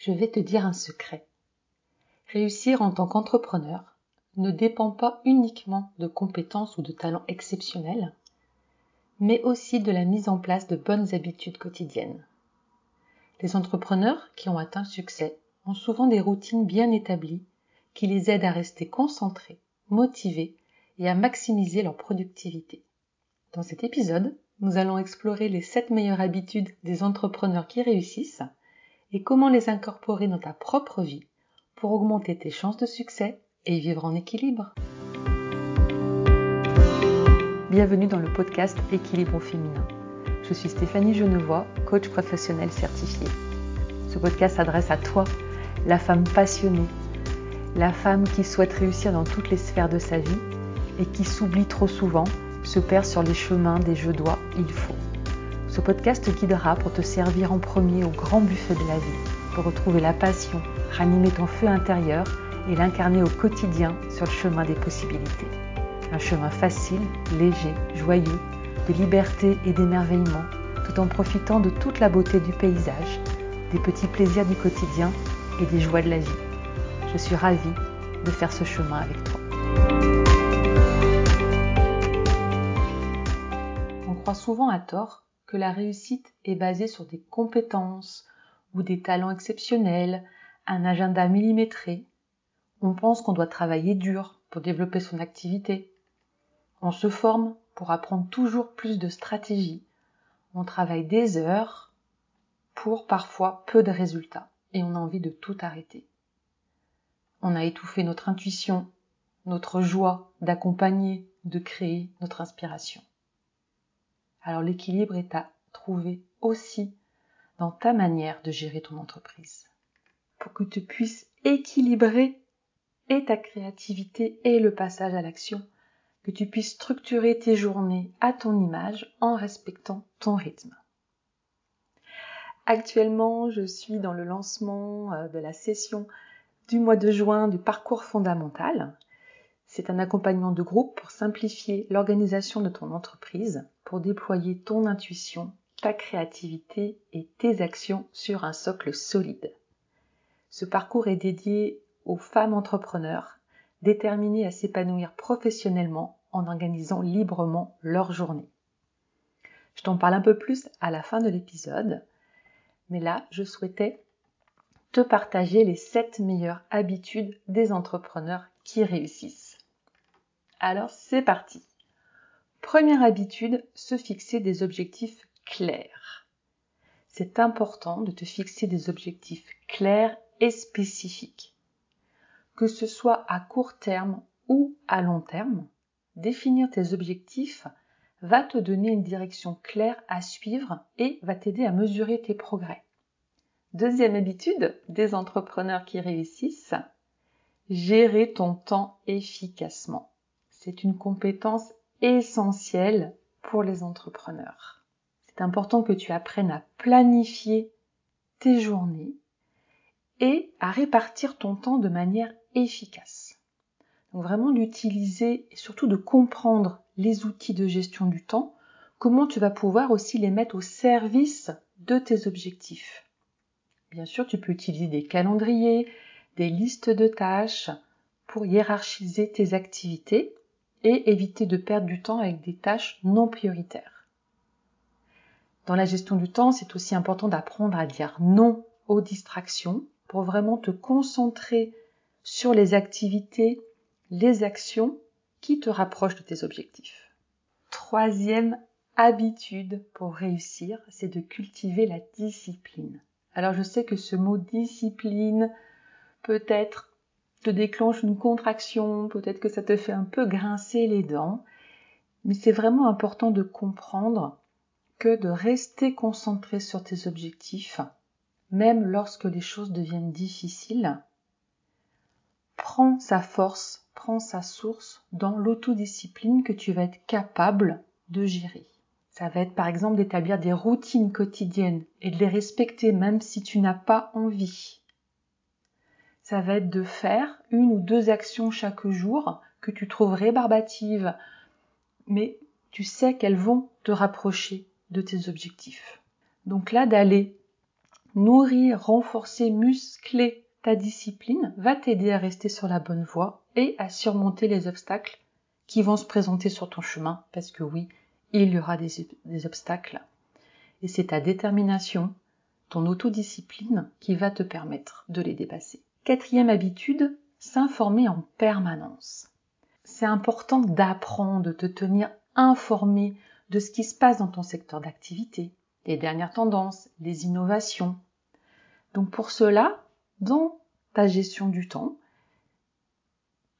je vais te dire un secret. Réussir en tant qu'entrepreneur ne dépend pas uniquement de compétences ou de talents exceptionnels, mais aussi de la mise en place de bonnes habitudes quotidiennes. Les entrepreneurs qui ont atteint succès ont souvent des routines bien établies qui les aident à rester concentrés, motivés et à maximiser leur productivité. Dans cet épisode, nous allons explorer les 7 meilleures habitudes des entrepreneurs qui réussissent et comment les incorporer dans ta propre vie pour augmenter tes chances de succès et vivre en équilibre. Bienvenue dans le podcast Équilibre au féminin. Je suis Stéphanie Genevois, coach professionnel certifié. Ce podcast s'adresse à toi, la femme passionnée, la femme qui souhaite réussir dans toutes les sphères de sa vie et qui s'oublie trop souvent, se perd sur les chemins des je dois, il faut. Ce podcast te guidera pour te servir en premier au grand buffet de la vie, pour retrouver la passion, ranimer ton feu intérieur et l'incarner au quotidien sur le chemin des possibilités. Un chemin facile, léger, joyeux, de liberté et d'émerveillement, tout en profitant de toute la beauté du paysage, des petits plaisirs du quotidien et des joies de la vie. Je suis ravie de faire ce chemin avec toi. On croit souvent à tort que la réussite est basée sur des compétences ou des talents exceptionnels, un agenda millimétré. On pense qu'on doit travailler dur pour développer son activité. On se forme pour apprendre toujours plus de stratégies. On travaille des heures pour parfois peu de résultats et on a envie de tout arrêter. On a étouffé notre intuition, notre joie d'accompagner, de créer notre inspiration. Alors l'équilibre est à trouver aussi dans ta manière de gérer ton entreprise. Pour que tu puisses équilibrer et ta créativité et le passage à l'action, que tu puisses structurer tes journées à ton image en respectant ton rythme. Actuellement, je suis dans le lancement euh, de la session du mois de juin du parcours fondamental. C'est un accompagnement de groupe pour simplifier l'organisation de ton entreprise, pour déployer ton intuition, ta créativité et tes actions sur un socle solide. Ce parcours est dédié aux femmes entrepreneurs déterminées à s'épanouir professionnellement en organisant librement leur journée. Je t'en parle un peu plus à la fin de l'épisode, mais là, je souhaitais te partager les 7 meilleures habitudes des entrepreneurs qui réussissent. Alors c'est parti. Première habitude, se fixer des objectifs clairs. C'est important de te fixer des objectifs clairs et spécifiques. Que ce soit à court terme ou à long terme, définir tes objectifs va te donner une direction claire à suivre et va t'aider à mesurer tes progrès. Deuxième habitude des entrepreneurs qui réussissent, gérer ton temps efficacement. C'est une compétence essentielle pour les entrepreneurs. C'est important que tu apprennes à planifier tes journées et à répartir ton temps de manière efficace. Donc vraiment d'utiliser et surtout de comprendre les outils de gestion du temps, comment tu vas pouvoir aussi les mettre au service de tes objectifs. Bien sûr, tu peux utiliser des calendriers, des listes de tâches pour hiérarchiser tes activités et éviter de perdre du temps avec des tâches non prioritaires. Dans la gestion du temps, c'est aussi important d'apprendre à dire non aux distractions pour vraiment te concentrer sur les activités, les actions qui te rapprochent de tes objectifs. Troisième habitude pour réussir, c'est de cultiver la discipline. Alors je sais que ce mot discipline peut-être te déclenche une contraction, peut-être que ça te fait un peu grincer les dents, mais c'est vraiment important de comprendre que de rester concentré sur tes objectifs, même lorsque les choses deviennent difficiles, prend sa force, prend sa source dans l'autodiscipline que tu vas être capable de gérer. Ça va être par exemple d'établir des routines quotidiennes et de les respecter même si tu n'as pas envie. Ça va être de faire une ou deux actions chaque jour que tu trouves rébarbatives, mais tu sais qu'elles vont te rapprocher de tes objectifs. Donc là, d'aller nourrir, renforcer, muscler ta discipline va t'aider à rester sur la bonne voie et à surmonter les obstacles qui vont se présenter sur ton chemin, parce que oui, il y aura des, des obstacles. Et c'est ta détermination, ton autodiscipline qui va te permettre de les dépasser. Quatrième habitude, s'informer en permanence. C'est important d'apprendre, de te tenir informé de ce qui se passe dans ton secteur d'activité, les dernières tendances, les innovations. Donc pour cela, dans ta gestion du temps,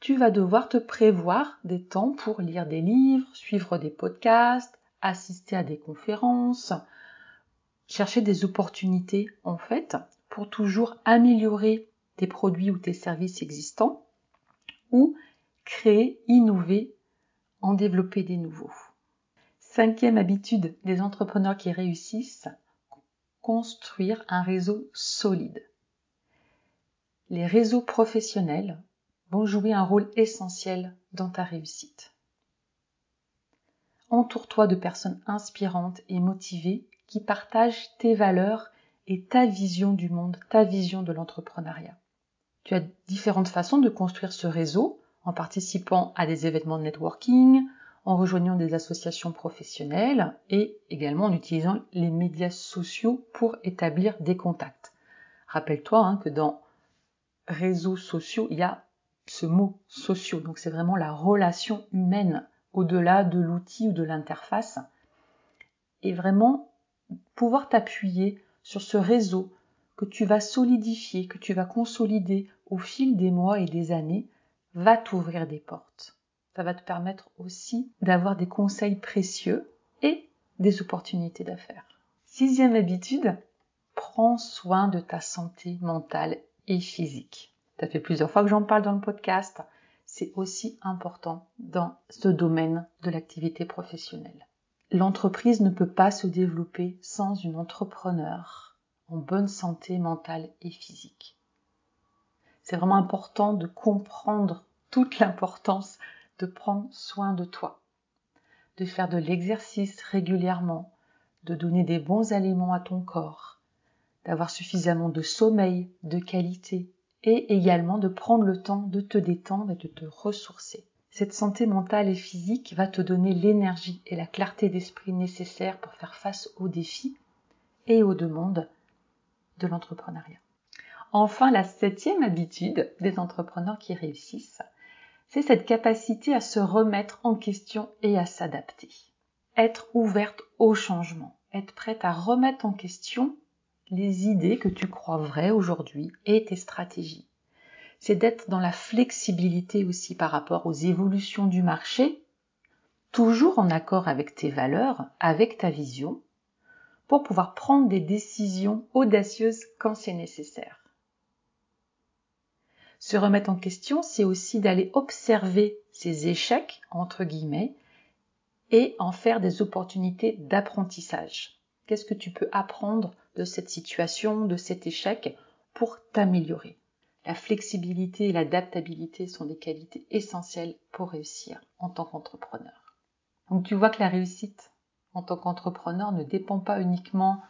tu vas devoir te prévoir des temps pour lire des livres, suivre des podcasts, assister à des conférences, chercher des opportunités en fait pour toujours améliorer tes produits ou tes services existants ou créer, innover, en développer des nouveaux. Cinquième habitude des entrepreneurs qui réussissent, construire un réseau solide. Les réseaux professionnels vont jouer un rôle essentiel dans ta réussite. Entoure-toi de personnes inspirantes et motivées qui partagent tes valeurs et ta vision du monde, ta vision de l'entrepreneuriat. Tu as différentes façons de construire ce réseau en participant à des événements de networking, en rejoignant des associations professionnelles et également en utilisant les médias sociaux pour établir des contacts. Rappelle-toi hein, que dans réseaux sociaux, il y a ce mot sociaux, donc c'est vraiment la relation humaine au-delà de l'outil ou de l'interface. Et vraiment pouvoir t'appuyer sur ce réseau que tu vas solidifier, que tu vas consolider au fil des mois et des années, va t'ouvrir des portes. Ça va te permettre aussi d'avoir des conseils précieux et des opportunités d'affaires. Sixième habitude, prends soin de ta santé mentale et physique. Ça fait plusieurs fois que j'en parle dans le podcast. C'est aussi important dans ce domaine de l'activité professionnelle. L'entreprise ne peut pas se développer sans une entrepreneur en bonne santé mentale et physique. C'est vraiment important de comprendre toute l'importance de prendre soin de toi, de faire de l'exercice régulièrement, de donner des bons aliments à ton corps, d'avoir suffisamment de sommeil de qualité et également de prendre le temps de te détendre et de te ressourcer. Cette santé mentale et physique va te donner l'énergie et la clarté d'esprit nécessaires pour faire face aux défis et aux demandes de l'entrepreneuriat. Enfin, la septième habitude des entrepreneurs qui réussissent, c'est cette capacité à se remettre en question et à s'adapter. Être ouverte au changement, être prête à remettre en question les idées que tu crois vraies aujourd'hui et tes stratégies. C'est d'être dans la flexibilité aussi par rapport aux évolutions du marché, toujours en accord avec tes valeurs, avec ta vision, pour pouvoir prendre des décisions audacieuses quand c'est nécessaire. Se remettre en question, c'est aussi d'aller observer ces échecs, entre guillemets, et en faire des opportunités d'apprentissage. Qu'est-ce que tu peux apprendre de cette situation, de cet échec, pour t'améliorer? La flexibilité et l'adaptabilité sont des qualités essentielles pour réussir en tant qu'entrepreneur. Donc tu vois que la réussite en tant qu'entrepreneur ne dépend pas uniquement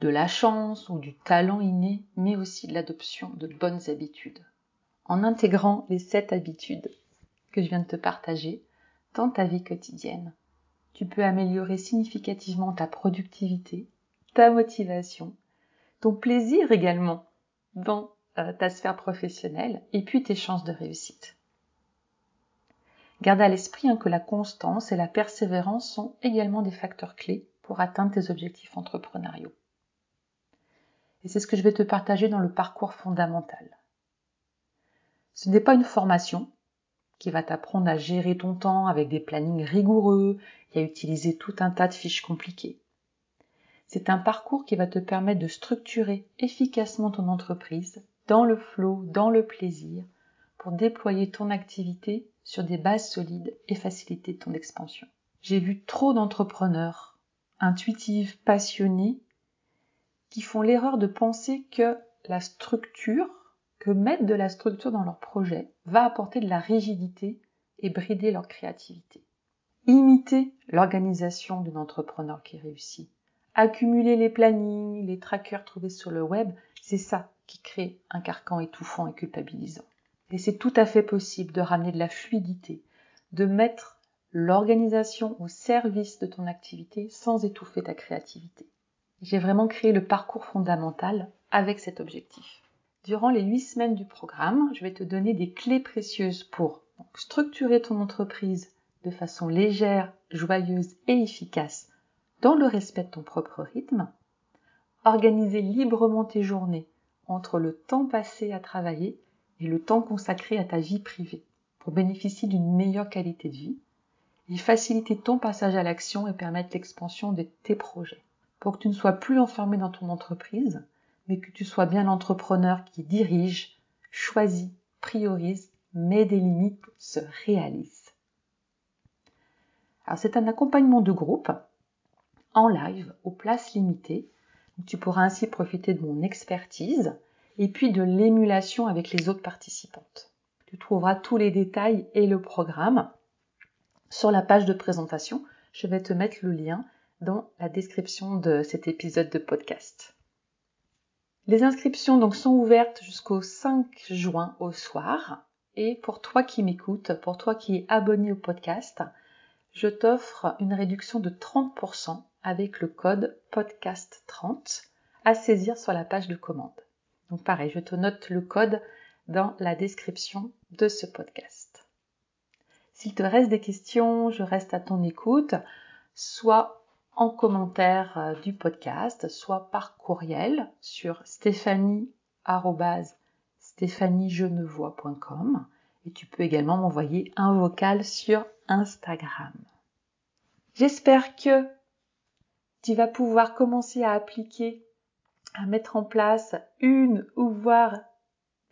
de la chance ou du talent inné, mais aussi de l'adoption de bonnes habitudes en intégrant les sept habitudes que je viens de te partager dans ta vie quotidienne. Tu peux améliorer significativement ta productivité, ta motivation, ton plaisir également dans euh, ta sphère professionnelle et puis tes chances de réussite. Garde à l'esprit hein, que la constance et la persévérance sont également des facteurs clés pour atteindre tes objectifs entrepreneuriaux. Et c'est ce que je vais te partager dans le parcours fondamental. Ce n'est pas une formation qui va t'apprendre à gérer ton temps avec des plannings rigoureux et à utiliser tout un tas de fiches compliquées. C'est un parcours qui va te permettre de structurer efficacement ton entreprise dans le flot, dans le plaisir, pour déployer ton activité sur des bases solides et faciliter ton expansion. J'ai vu trop d'entrepreneurs intuitifs, passionnés, qui font l'erreur de penser que la structure que mettre de la structure dans leur projet va apporter de la rigidité et brider leur créativité. Imiter l'organisation d'un entrepreneur qui réussit accumuler les plannings, les trackers trouvés sur le web, c'est ça qui crée un carcan étouffant et culpabilisant. Et c'est tout à fait possible de ramener de la fluidité, de mettre l'organisation au service de ton activité sans étouffer ta créativité. J'ai vraiment créé le parcours fondamental avec cet objectif. Durant les huit semaines du programme, je vais te donner des clés précieuses pour structurer ton entreprise de façon légère, joyeuse et efficace dans le respect de ton propre rythme, organiser librement tes journées entre le temps passé à travailler et le temps consacré à ta vie privée pour bénéficier d'une meilleure qualité de vie et faciliter ton passage à l'action et permettre l'expansion de tes projets. Pour que tu ne sois plus enfermé dans ton entreprise, mais que tu sois bien l'entrepreneur qui dirige, choisit, priorise, mais des limites se réalisent. Alors c'est un accompagnement de groupe en live aux places limitées. Tu pourras ainsi profiter de mon expertise et puis de l'émulation avec les autres participantes. Tu trouveras tous les détails et le programme sur la page de présentation. Je vais te mettre le lien dans la description de cet épisode de podcast. Les inscriptions sont ouvertes jusqu'au 5 juin au soir. Et pour toi qui m'écoutes, pour toi qui es abonné au podcast, je t'offre une réduction de 30% avec le code podcast30 à saisir sur la page de commande. Donc pareil, je te note le code dans la description de ce podcast. S'il te reste des questions, je reste à ton écoute, soit en commentaire euh, du podcast, soit par courriel sur stéphanie.stéphaniegenevois.com et tu peux également m'envoyer un vocal sur Instagram. J'espère que tu vas pouvoir commencer à appliquer, à mettre en place une ou voir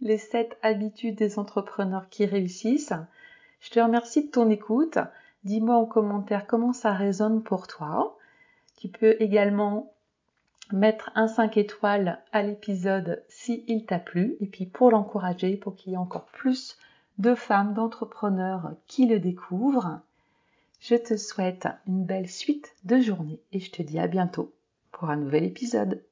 les sept habitudes des entrepreneurs qui réussissent. Je te remercie de ton écoute. Dis-moi en commentaire comment ça résonne pour toi. Tu peux également mettre un 5 étoiles à l'épisode si il t'a plu et puis pour l'encourager, pour qu'il y ait encore plus de femmes, d'entrepreneurs qui le découvrent. Je te souhaite une belle suite de journée et je te dis à bientôt pour un nouvel épisode.